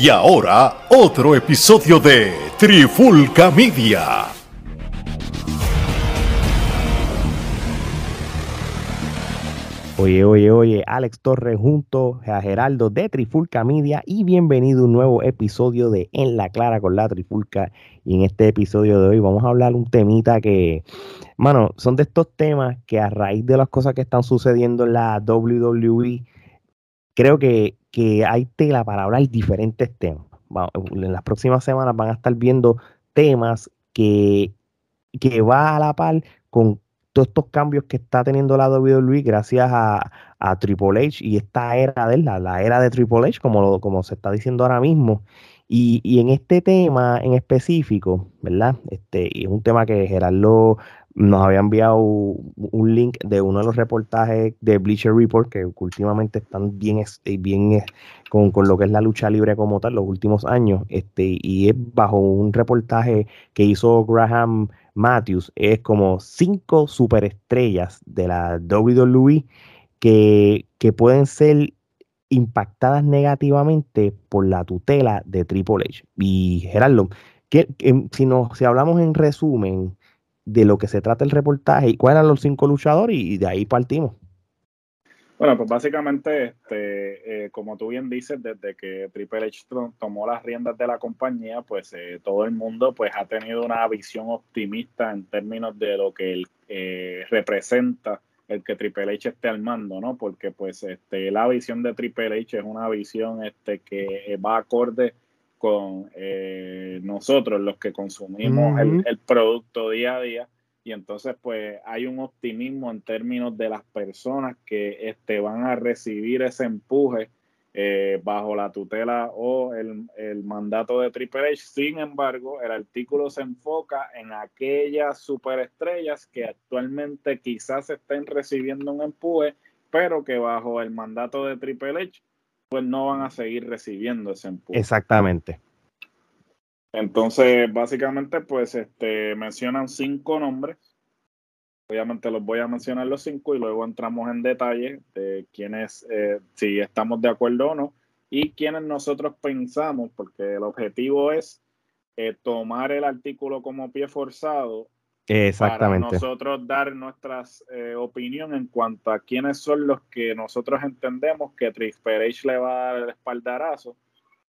Y ahora, otro episodio de Trifulca Media. Oye, oye, oye, Alex Torres junto a Geraldo de Trifulca Media y bienvenido a un nuevo episodio de En la Clara con la Trifulca. Y en este episodio de hoy vamos a hablar un temita que, mano, son de estos temas que a raíz de las cosas que están sucediendo en la WWE, creo que, que hay tela para hablar diferentes temas. en las próximas semanas van a estar viendo temas que, que va a la par con todos estos cambios que está teniendo la WWE gracias a, Triple H y esta era de la, la era de Triple H, como, como se está diciendo ahora mismo. Y, en este tema en específico, ¿verdad? Este, y es un tema que Gerardo nos había enviado un link de uno de los reportajes de Bleacher Report que últimamente están bien, bien eh, con, con, lo que es la lucha libre como tal, los últimos años. Este, y es bajo un reportaje que hizo Graham Matthews es como cinco superestrellas de la WWE que, que pueden ser impactadas negativamente por la tutela de Triple H. Y Gerardo, que, si, no, si hablamos en resumen de lo que se trata el reportaje y cuáles eran los cinco luchadores y de ahí partimos. Bueno, pues básicamente, este, eh, como tú bien dices, desde que Triple H tomó las riendas de la compañía, pues eh, todo el mundo pues ha tenido una visión optimista en términos de lo que eh, representa el que Triple H esté al mando, ¿no? Porque pues este, la visión de Triple H es una visión este, que va acorde con nosotros, los que consumimos el producto día a día y entonces pues hay un optimismo en términos de las personas que este, van a recibir ese empuje eh, bajo la tutela o el, mandato de Triple H. Sin embargo, el artículo se enfoca en aquellas superestrellas que actualmente quizás estén recibiendo un empuje, pero que bajo el mandato de Triple H pues no van a seguir recibiendo ese empuje. Exactamente. Entonces, básicamente, pues este, mencionan cinco nombres. Obviamente los voy a mencionar los cinco y luego entramos en detalle de quiénes, eh, si estamos de acuerdo o no, y quiénes nosotros pensamos, porque el objetivo es eh, tomar el artículo como pie forzado Exactamente. Para nosotros dar nuestras eh, opinión en cuanto a quiénes son los que nosotros entendemos que Triple le va a dar el espaldarazo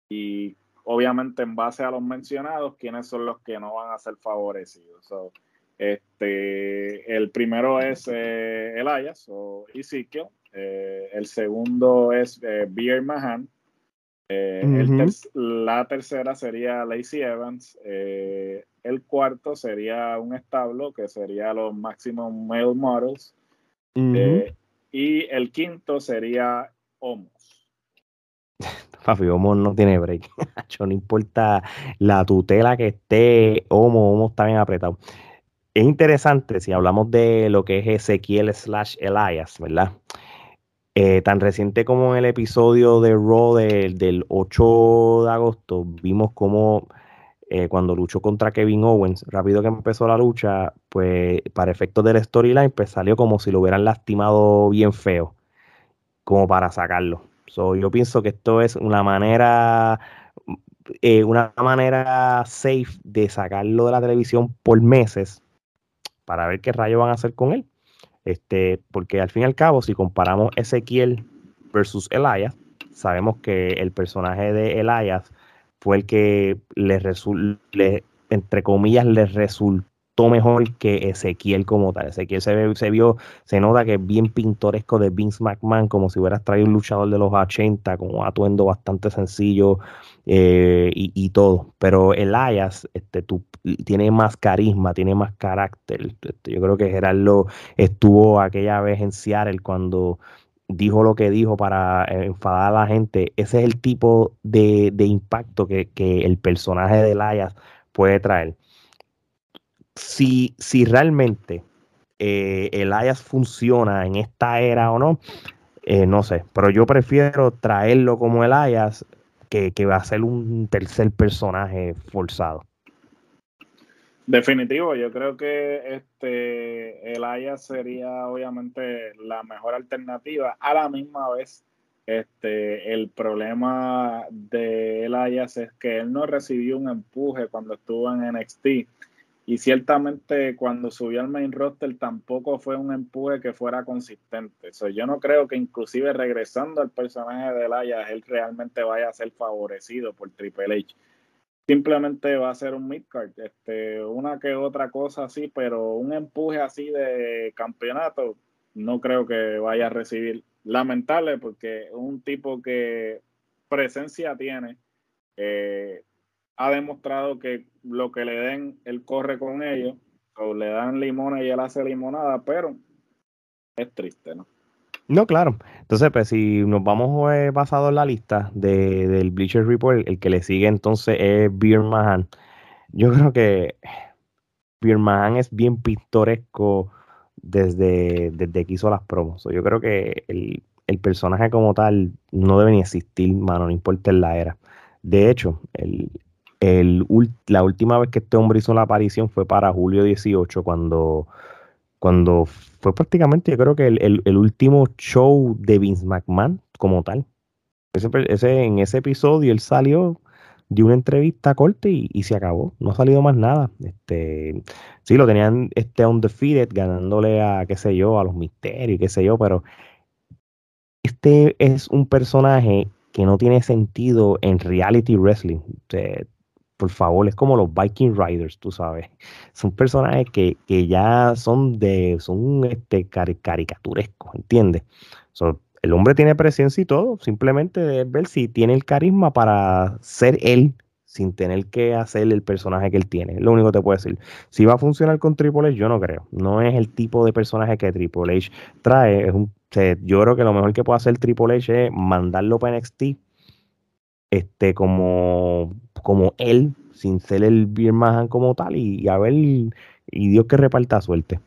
y obviamente en base a los mencionados, quiénes son los que no van a ser favorecidos. este, el primero es eh, Elias o Ezekiel, eh, el segundo es eh, Beer Mahan, eh, la tercera sería Lacey Evans, el cuarto sería un establo que sería los Maximum Male Models, y el quinto sería Homos. Papi, Homo no tiene break. no importa la tutela que esté, Homo, Homo está bien apretado. Es interesante si hablamos de lo que es Ezequiel slash Elias, ¿verdad? Eh, tan reciente como en el episodio de Raw del, 8 de agosto, vimos como eh, cuando luchó contra Kevin Owens, rápido que empezó la lucha, pues para efectos del storyline, pues salió como si lo hubieran lastimado bien feo, como para sacarlo yo pienso que esto es una manera, eh, una manera safe de sacarlo de la televisión por meses para ver qué rayos van a hacer con él. Este, porque al fin y al cabo, si comparamos Ezequiel versus Elias, sabemos que el personaje de Elias fue el que le, le entre comillas, le resultó mejor que Ezequiel como tal. Ezequiel se, se vio, se nota que es bien pintoresco de Vince McMahon, como si hubieras traído un luchador de los 80, con un atuendo bastante sencillo eh, y, todo. Pero Elias este, tú, tiene más carisma, tiene más carácter. Este, yo creo que Gerardo estuvo aquella vez en Seattle cuando dijo lo que dijo para enfadar a la gente. Ese es el tipo de, impacto que, que el personaje de Elias puede traer si, si realmente eh, el Ayas funciona en esta era o no, eh, no sé, pero yo prefiero traerlo como el Ayas que, que va a ser un tercer personaje forzado. Definitivo, yo creo que este el Ayas sería obviamente la mejor alternativa. A la misma vez, Este, el problema de Elias es que él no recibió un empuje cuando estuvo en NXT y ciertamente cuando subió al main roster tampoco fue un empuje que fuera consistente. yo no creo que inclusive regresando al personaje de Elias él realmente vaya a ser favorecido por Triple H. Simplemente va a ser un midcard, este, una que otra cosa así, pero un empuje así de campeonato no creo que vaya a recibir lamentable porque un tipo que presencia tiene, eh, ha demostrado que lo que le den, él corre con ellos, o le dan limones y él hace limonada, pero es triste, ¿no? No, claro. Entonces, pues si nos vamos eh, basado en la lista de, del Bleacher Report, el que le sigue entonces es Beer. Yo creo que Beer es bien pintoresco desde, desde que hizo las promos. Yo creo que el, personaje como tal no debe ni existir, mano, no importa en la era. De hecho, el, la última vez que este hombre hizo la aparición fue para julio 18, cuando, cuando fue prácticamente, yo creo que el, último show de Vince McMahon como tal. Ese, en ese episodio él salió de una entrevista corta y, y, se acabó. No ha salido más nada. Este, sí, lo tenían este undefeated, ganándole a, qué sé yo, a los misterios, qué sé yo, pero este es un personaje que no tiene sentido en reality wrestling. Por favor, es como los Viking Riders, tú sabes. Son personajes que, que ya son de, son este, caricaturescos, ¿entiendes? el hombre tiene presencia y todo, simplemente es ver si tiene el carisma para ser él sin tener que hacer el personaje que él tiene. lo único que te puedo decir. Si va a funcionar con Triple H, yo no creo. No es el tipo de personaje que Triple H trae. Yo creo que lo mejor que puede hacer Triple H es mandarlo para NXT este, como, como él, sin ser el Birman como tal, y, a ver, y Dios que reparta suerte.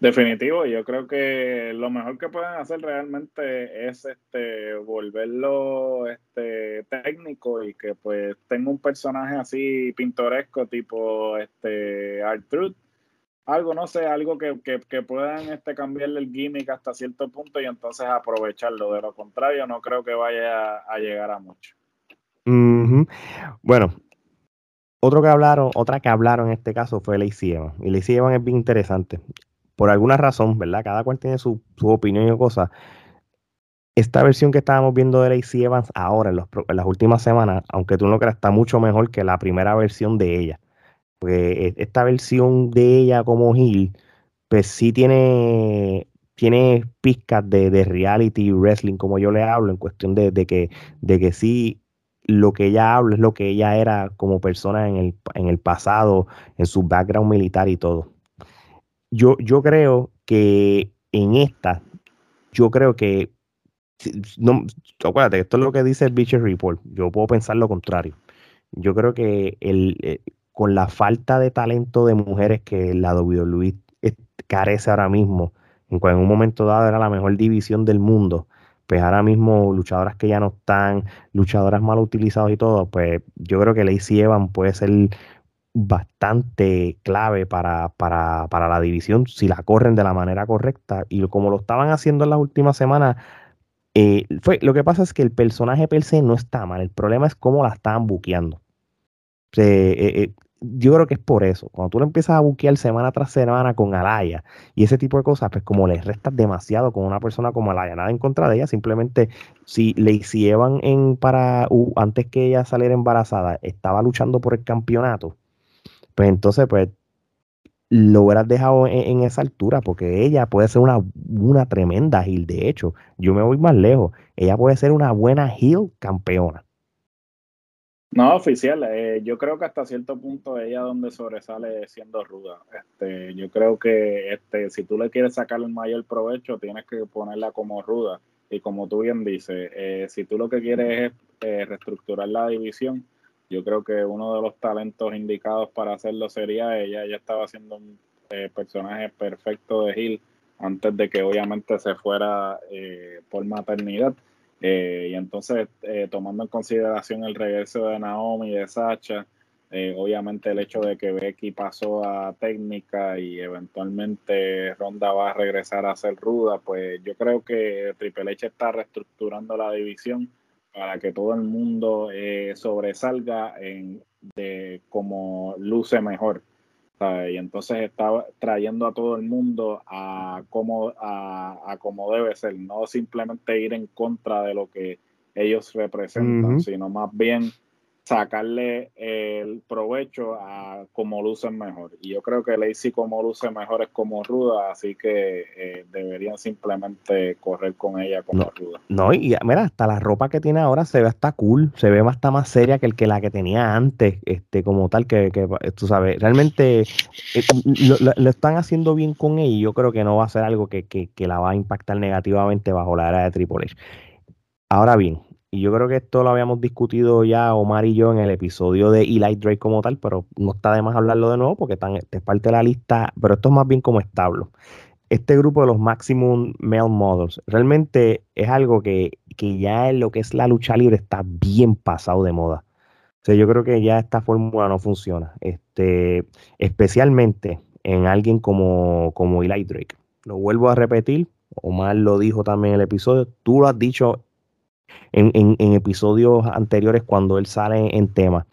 Definitivo, yo creo que lo mejor que pueden hacer realmente es este volverlo este técnico y que pues tenga un personaje así pintoresco tipo este Truth, algo no sé, algo que, puedan este cambiarle el gimmick hasta cierto punto y entonces aprovecharlo, de lo contrario no creo que vaya a, llegar a mucho. Bueno, otro que hablaron, otra que hablaron en este caso fue Lacey Evans. Y Lacey Evans es bien interesante por alguna razón, ¿verdad? Cada cual tiene su, opinión y cosas. Esta versión que estábamos viendo de Lacey Evans ahora, en, las últimas semanas, aunque tú no creas, está mucho mejor que la primera versión de ella. Porque e, esta versión de ella como Hill, pues sí tiene, tiene pizcas de, reality wrestling, como yo le hablo, en cuestión de, que, de que sí lo que ella habla es lo que ella era como persona en el, en el pasado, en su background militar y todo yo, yo creo que en esta, yo creo que, no, acuérdate, esto es lo que dice el Beacher Report, yo puedo pensar lo contrario. Yo creo que el, eh, con la falta de talento de mujeres que la WWE carece ahora mismo, en, en un momento dado era la mejor división del mundo, pues ahora mismo luchadoras que ya no están, luchadoras mal utilizadas y todo, pues yo creo que Lacey Evans puede ser bastante clave para, para, para, la división si la corren de la manera correcta. Y como lo estaban haciendo en las últimas semanas, eh, fue, lo que pasa es que el personaje per se no está mal. El problema es cómo la estaban buqueando. Eh, eh, yo creo que es por eso. Cuando tú lo empiezas a buquear semana tras semana con Alaya y ese tipo de cosas, pues como le restas demasiado con una persona como Alaya, nada en contra de ella, simplemente si le hicieron en para antes que ella saliera embarazada, estaba luchando por el campeonato pues entonces, pues lo hubieras dejado en, esa altura, porque ella puede ser una, una tremenda heel. De hecho, yo me voy más lejos. Ella puede ser una buena heel campeona. No, oficial, eh, yo creo que hasta cierto punto ella donde sobresale siendo ruda. Este, yo creo que este, si tú le quieres sacar el mayor provecho, tienes que ponerla como ruda. Y como tú bien dices, eh, si tú lo que quieres es eh, reestructurar la división, yo creo que uno de los talentos indicados para hacerlo sería ella. Ella estaba haciendo un eh, personaje perfecto de Hill antes de que obviamente se fuera eh, por maternidad. Eh, y entonces, tomando en consideración el regreso de Naomi y de Sacha, Eh, obviamente el hecho de que Becky pasó a técnica y eventualmente Ronda va a regresar a ser ruda, pues yo creo que Triple H está reestructurando la división para que todo el mundo eh, sobresalga en, de como luce mejor. Y entonces está trayendo a todo el mundo a como, a, como debe ser, no simplemente ir en contra de lo que ellos representan, sino más bien sacarle el provecho a como lucen mejor. Y yo creo que Lacey como luce mejor es como ruda, así que eh, deberían simplemente correr con ella como ruda. No, y mira, hasta la ropa que tiene ahora se ve hasta cool, se ve hasta más seria que el que la que tenía antes, este, como tal, que, que tú sabes, realmente eh, lo, están haciendo bien con ella y yo creo que no va a ser algo que, que, que la va a impactar negativamente bajo la era de Triple H. Ahora bien, y yo creo que esto lo habíamos discutido ya Omar y yo en el episodio de Eli Drake como tal, pero no está de más hablarlo de nuevo porque están, es parte la lista, pero esto es más bien como establo. Este grupo de los Maximum Male Models realmente es algo que, que ya en lo que es la lucha libre está bien pasado de moda. O sea, yo creo que ya esta fórmula no funciona. Este, especialmente en alguien como, como Eli Drake. Lo vuelvo a repetir, Omar lo dijo también en el episodio, tú lo has dicho en, episodios anteriores cuando él sale en tema.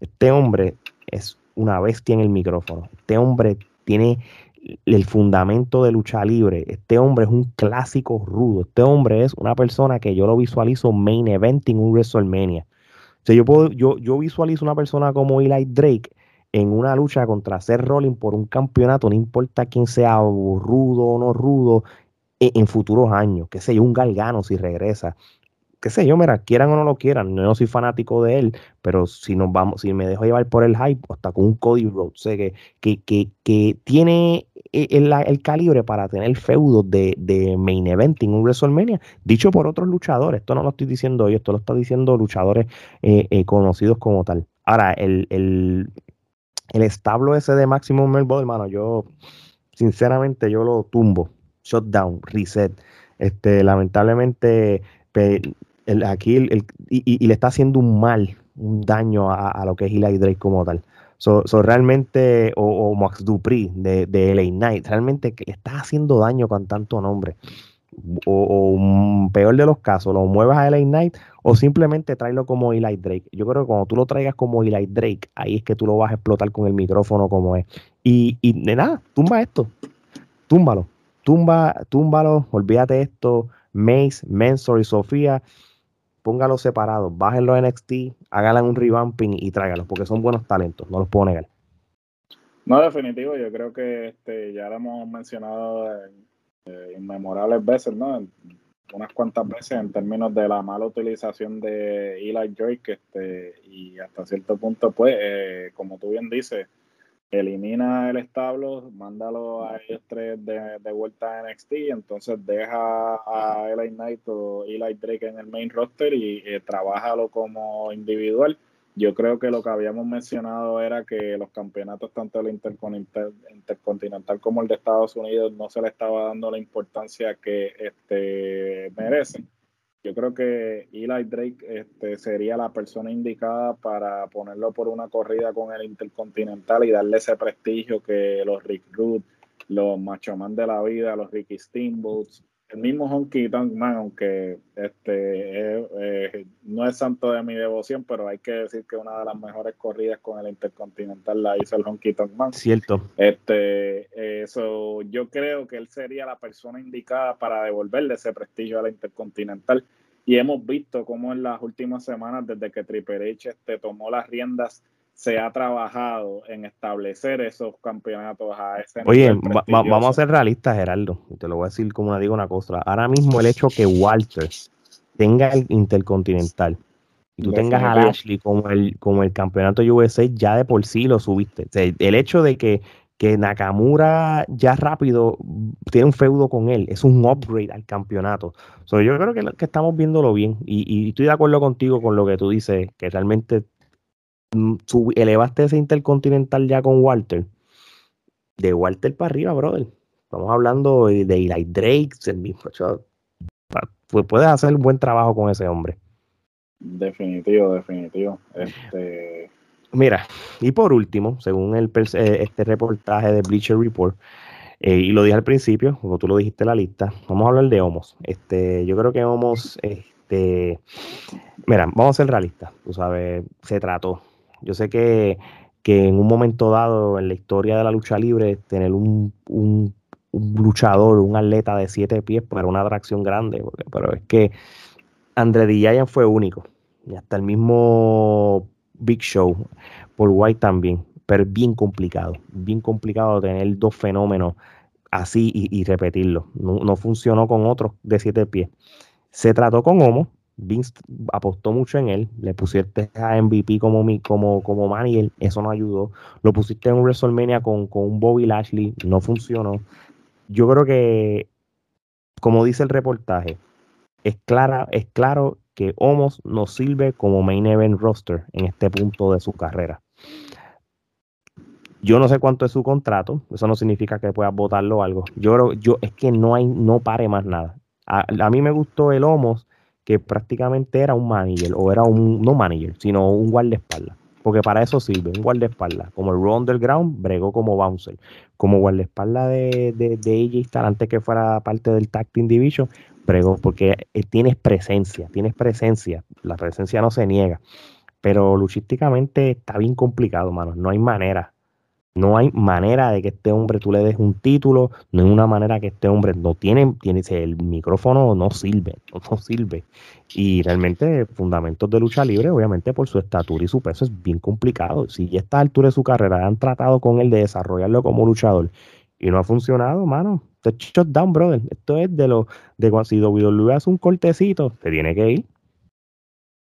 Este hombre es una bestia en el micrófono. Este hombre tiene el fundamento de lucha libre. Este hombre es un clásico rudo. Este hombre es una persona que yo lo visualizo main event en un WrestleMania. O sea, yo, puedo, yo, yo visualizo una persona como Eli Drake en una lucha contra Seth Rollins por un campeonato, no importa quién sea rudo o no rudo, en, en futuros años, que sé yo, un galgano si regresa qué sé yo, mira, quieran o no lo quieran, no soy fanático de él, pero si nos vamos, si me dejo llevar por el hype, hasta con un Cody Rhodes, sé que, que, que, que tiene el, el, calibre para tener feudos de, de, main event en un WrestleMania, dicho por otros luchadores, esto no lo estoy diciendo yo, esto lo está diciendo luchadores eh, eh, conocidos como tal. Ahora, el, el, el establo ese de Maximum Melbourne, hermano, yo sinceramente yo lo tumbo, shutdown, reset. Este, lamentablemente el, aquí el, y, le está haciendo un mal, un daño a, lo que es Eli Drake como tal. So, realmente, o, Max Dupri de, de LA Knight, realmente le está haciendo daño con tanto nombre. O, peor de los casos, lo muevas a LA Knight o simplemente tráelo como Eli Drake. Yo creo que cuando tú lo traigas como Eli Drake, ahí es que tú lo vas a explotar con el micrófono como es. Y, y de nada, tumba esto, túmbalo, tumba, túmbalo, olvídate esto, Mace, Mensor y Sofía póngalo separados, bájenlo en NXT, háganle un revamping y tráigalos, porque son buenos talentos, no los puedo negar. No, definitivo, yo creo que este, ya lo hemos mencionado en, inmemorables veces, ¿no? Unas cuantas veces en términos de la mala utilización de Eli Drake, este, y hasta cierto punto, pues, eh, como tú bien dices, elimina el establo, mándalo a ellos tres de, vuelta a NXT, entonces deja a Eli Knight o Eli Drake en el main roster y eh, trabájalo como individual. Yo creo que lo que habíamos mencionado era que los campeonatos, tanto el intercontinental como el de Estados Unidos, no se le estaba dando la importancia que este, merecen yo creo que Eli Drake este, sería la persona indicada para ponerlo por una corrida con el Intercontinental y darle ese prestigio que los Rick Root, los Macho Man de la vida, los Ricky Steamboats, el mismo Honky Tonk Man, aunque este no es santo de mi devoción, pero hay que decir que una de las mejores corridas con el Intercontinental la hizo el Honky Tonk Man. Cierto. Este, eso, yo creo que él sería la persona indicada para devolverle ese prestigio a la Intercontinental. Y hemos visto cómo en las últimas semanas, desde que Triple H este, tomó las riendas se ha trabajado en establecer esos campeonatos a ese Oye, vamos a ser realistas, Gerardo. Te lo voy a decir como digo una cosa. Ahora mismo el hecho que Walter tenga el Intercontinental y tú tengas a Ashley como el, como el campeonato USA, ya de por sí lo subiste. el hecho de que, que Nakamura ya rápido tiene un feudo con él, es un upgrade al campeonato. yo creo que, que estamos viéndolo bien y, y, estoy de acuerdo contigo con lo que tú dices, que realmente Mm, elevaste ese intercontinental ya con Walter. De Walter para arriba, brother. Estamos hablando de Eli Drake, el mismo. Pues puedes hacer un buen trabajo con ese hombre. Definitivo, definitivo. Este, Mira, y por último, según el, eh, este reportaje de Bleacher Report, eh, y lo dije al principio, como tú lo dijiste en la lista, vamos a hablar de Homos. Este, yo creo que Homos, este, mira, vamos a ser realistas, tú sabes, se trató. Yo sé que, en un momento dado en la historia de la lucha libre, tener un, un, luchador, un atleta de siete pies, para una atracción grande, pero es que André Giant fue único. Y hasta el mismo Big Show, por White también, pero bien complicado, bien complicado tener dos fenómenos así y, repetirlo. No, funcionó con otros de siete pies. Se trató con Homo, Vince apostó mucho en él, le pusiste a MVP como, como, como manager, eso no ayudó. Lo pusiste en un WrestleMania con, con un Bobby Lashley, no funcionó. Yo creo que, como dice el reportaje, es, clara, es claro que Homos no sirve como main event roster en este punto de su carrera. Yo no sé cuánto es su contrato, eso no significa que puedas votarlo o algo. Yo creo, yo, es que no hay, no pare más nada. A, mí me gustó el Homos que prácticamente era un manager, o era un, no manager, sino un guardaespaldas. Porque para eso sirve, un guardaespaldas. Como el Raw Underground, bregó como bouncer. Como guardaespaldas de, de, de AJ antes que fuera parte del Tag Team Division, Prego, porque eh, tienes presencia, tienes presencia, la presencia no se niega, pero luchísticamente está bien complicado, mano, no hay manera, no hay manera de que este hombre tú le des un título, no hay una manera que este hombre no tiene, tiene el micrófono no sirve, no, sirve. Y realmente fundamentos de lucha libre, obviamente por su estatura y su peso es bien complicado. Si a esta altura de su carrera han tratado con él de desarrollarlo como luchador y no ha funcionado, mano, esto es down, brother. Esto es de lo de cuando si WWE hace un cortecito, te tiene que ir.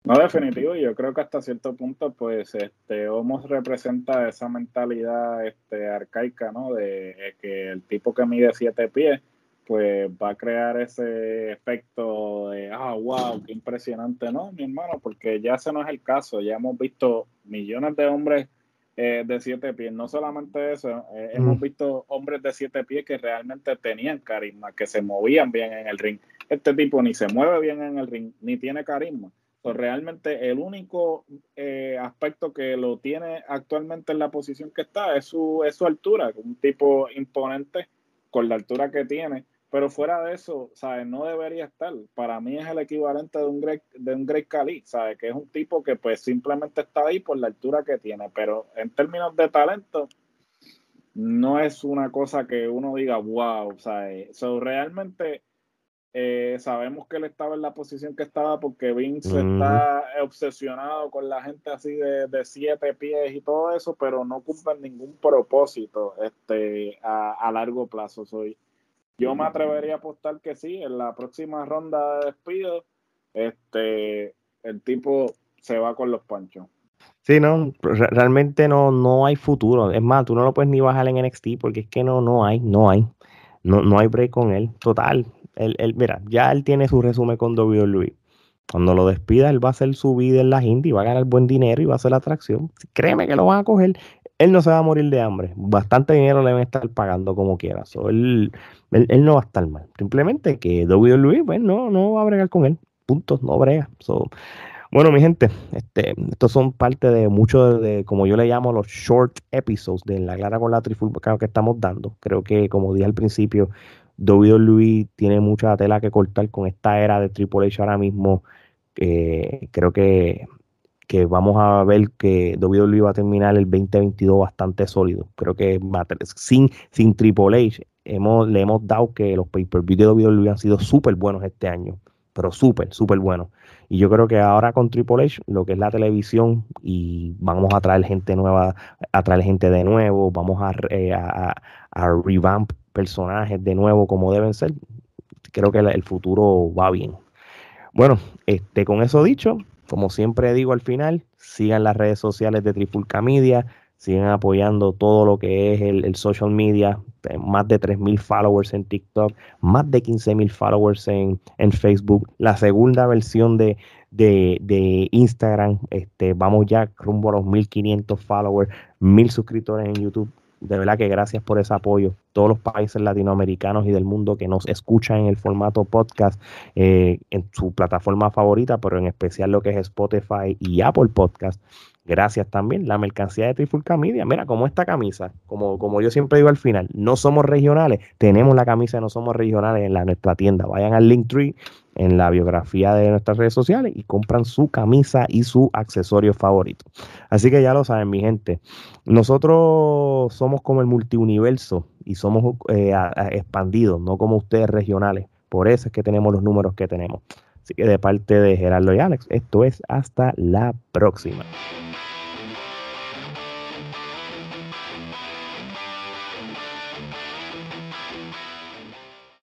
No, definitivo, yo creo que hasta cierto punto, pues, este, Homos representa esa mentalidad este, arcaica, ¿no? De que el tipo que mide siete pies, pues va a crear ese efecto de, ah, wow, qué impresionante, ¿no, mi hermano? Porque ya ese no es el caso, ya hemos visto millones de hombres eh, de siete pies. No solamente eso, eh, hemos visto hombres de siete pies que realmente tenían carisma, que se movían bien en el ring. Este tipo ni se mueve bien en el ring, ni tiene carisma. Realmente el único eh, aspecto que lo tiene actualmente en la posición que está es su, es su altura, un tipo imponente con la altura que tiene pero fuera de eso, ¿sabes? No debería estar. Para mí es el equivalente de un Greg, de un Cali. Que es un tipo que pues simplemente está ahí por la altura que tiene. Pero en términos de talento, no es una cosa que uno diga, wow, ¿sabes? So, realmente eh, sabemos que él estaba en la posición que estaba porque Vince está obsesionado con la gente así de, de, siete pies y todo eso, pero no cumple ningún propósito este, a, a largo plazo. Soy yo me atrevería a apostar que sí, en la próxima ronda de despido, este, el tipo se va con los panchos. Sí, no, realmente no, no hay futuro. Es más, tú no lo puedes ni bajar en NXT porque es que no, no hay, no hay. No, no hay break con él. Total. Él, mira, ya él tiene su resumen con WWE. Cuando lo despida, él va a hacer su vida en la Indy, va a ganar buen dinero y va a hacer la atracción. Créeme que lo van a coger. Él no se va a morir de hambre. Bastante dinero le van a estar pagando como quiera. él, él, no va a estar mal. Simplemente que WWE, pues no, no va a bregar con él. Punto, no brega. bueno, mi gente, este, estos son parte de muchos de, como yo le llamo, los short episodes de la Clara con la Trifulca que estamos dando. Creo que, como dije al principio, WWE tiene mucha tela que cortar con esta era de Triple H ahora mismo. creo que, que vamos a ver que WWE va a terminar el 2022 bastante sólido. Creo que sin, sin Triple H hemos, le hemos dado que los pay-per-view de WWE han sido súper buenos este año, pero súper, súper buenos. Y yo creo que ahora con Triple H, lo que es la televisión, y vamos a traer gente nueva, a traer gente de nuevo, vamos a, eh, a, revamp personajes de nuevo como deben ser, creo que el futuro va bien. Bueno, este, con eso dicho, como siempre digo al final, sigan las redes sociales de Trifulca Media, sigan apoyando todo lo que es el, social media, eh, más de 3.000 followers en TikTok, más de 15.000 followers en, en, Facebook, la segunda versión de, de, Instagram, este, vamos ya rumbo a los 1.500 followers, 1.000 suscriptores en YouTube. De verdad que gracias por ese apoyo. todos los países latinoamericanos y del mundo que nos escuchan en el formato podcast eh, en su plataforma favorita, pero en especial lo que es Spotify y Apple Podcast. Gracias también. La mercancía de Trifulca Media. Mira, como esta camisa, como, como yo siempre digo al final, no somos regionales. Tenemos la camisa de No Somos Regionales en la, nuestra tienda. Vayan al Linktree en la biografía de nuestras redes sociales y compran su camisa y su accesorio favorito. Así que ya lo saben, mi gente. Nosotros somos como el multiuniverso y somos eh, expandidos, no como ustedes regionales. Por eso es que tenemos los números que tenemos. Así que de parte de Gerardo y Alex, esto es hasta la próxima.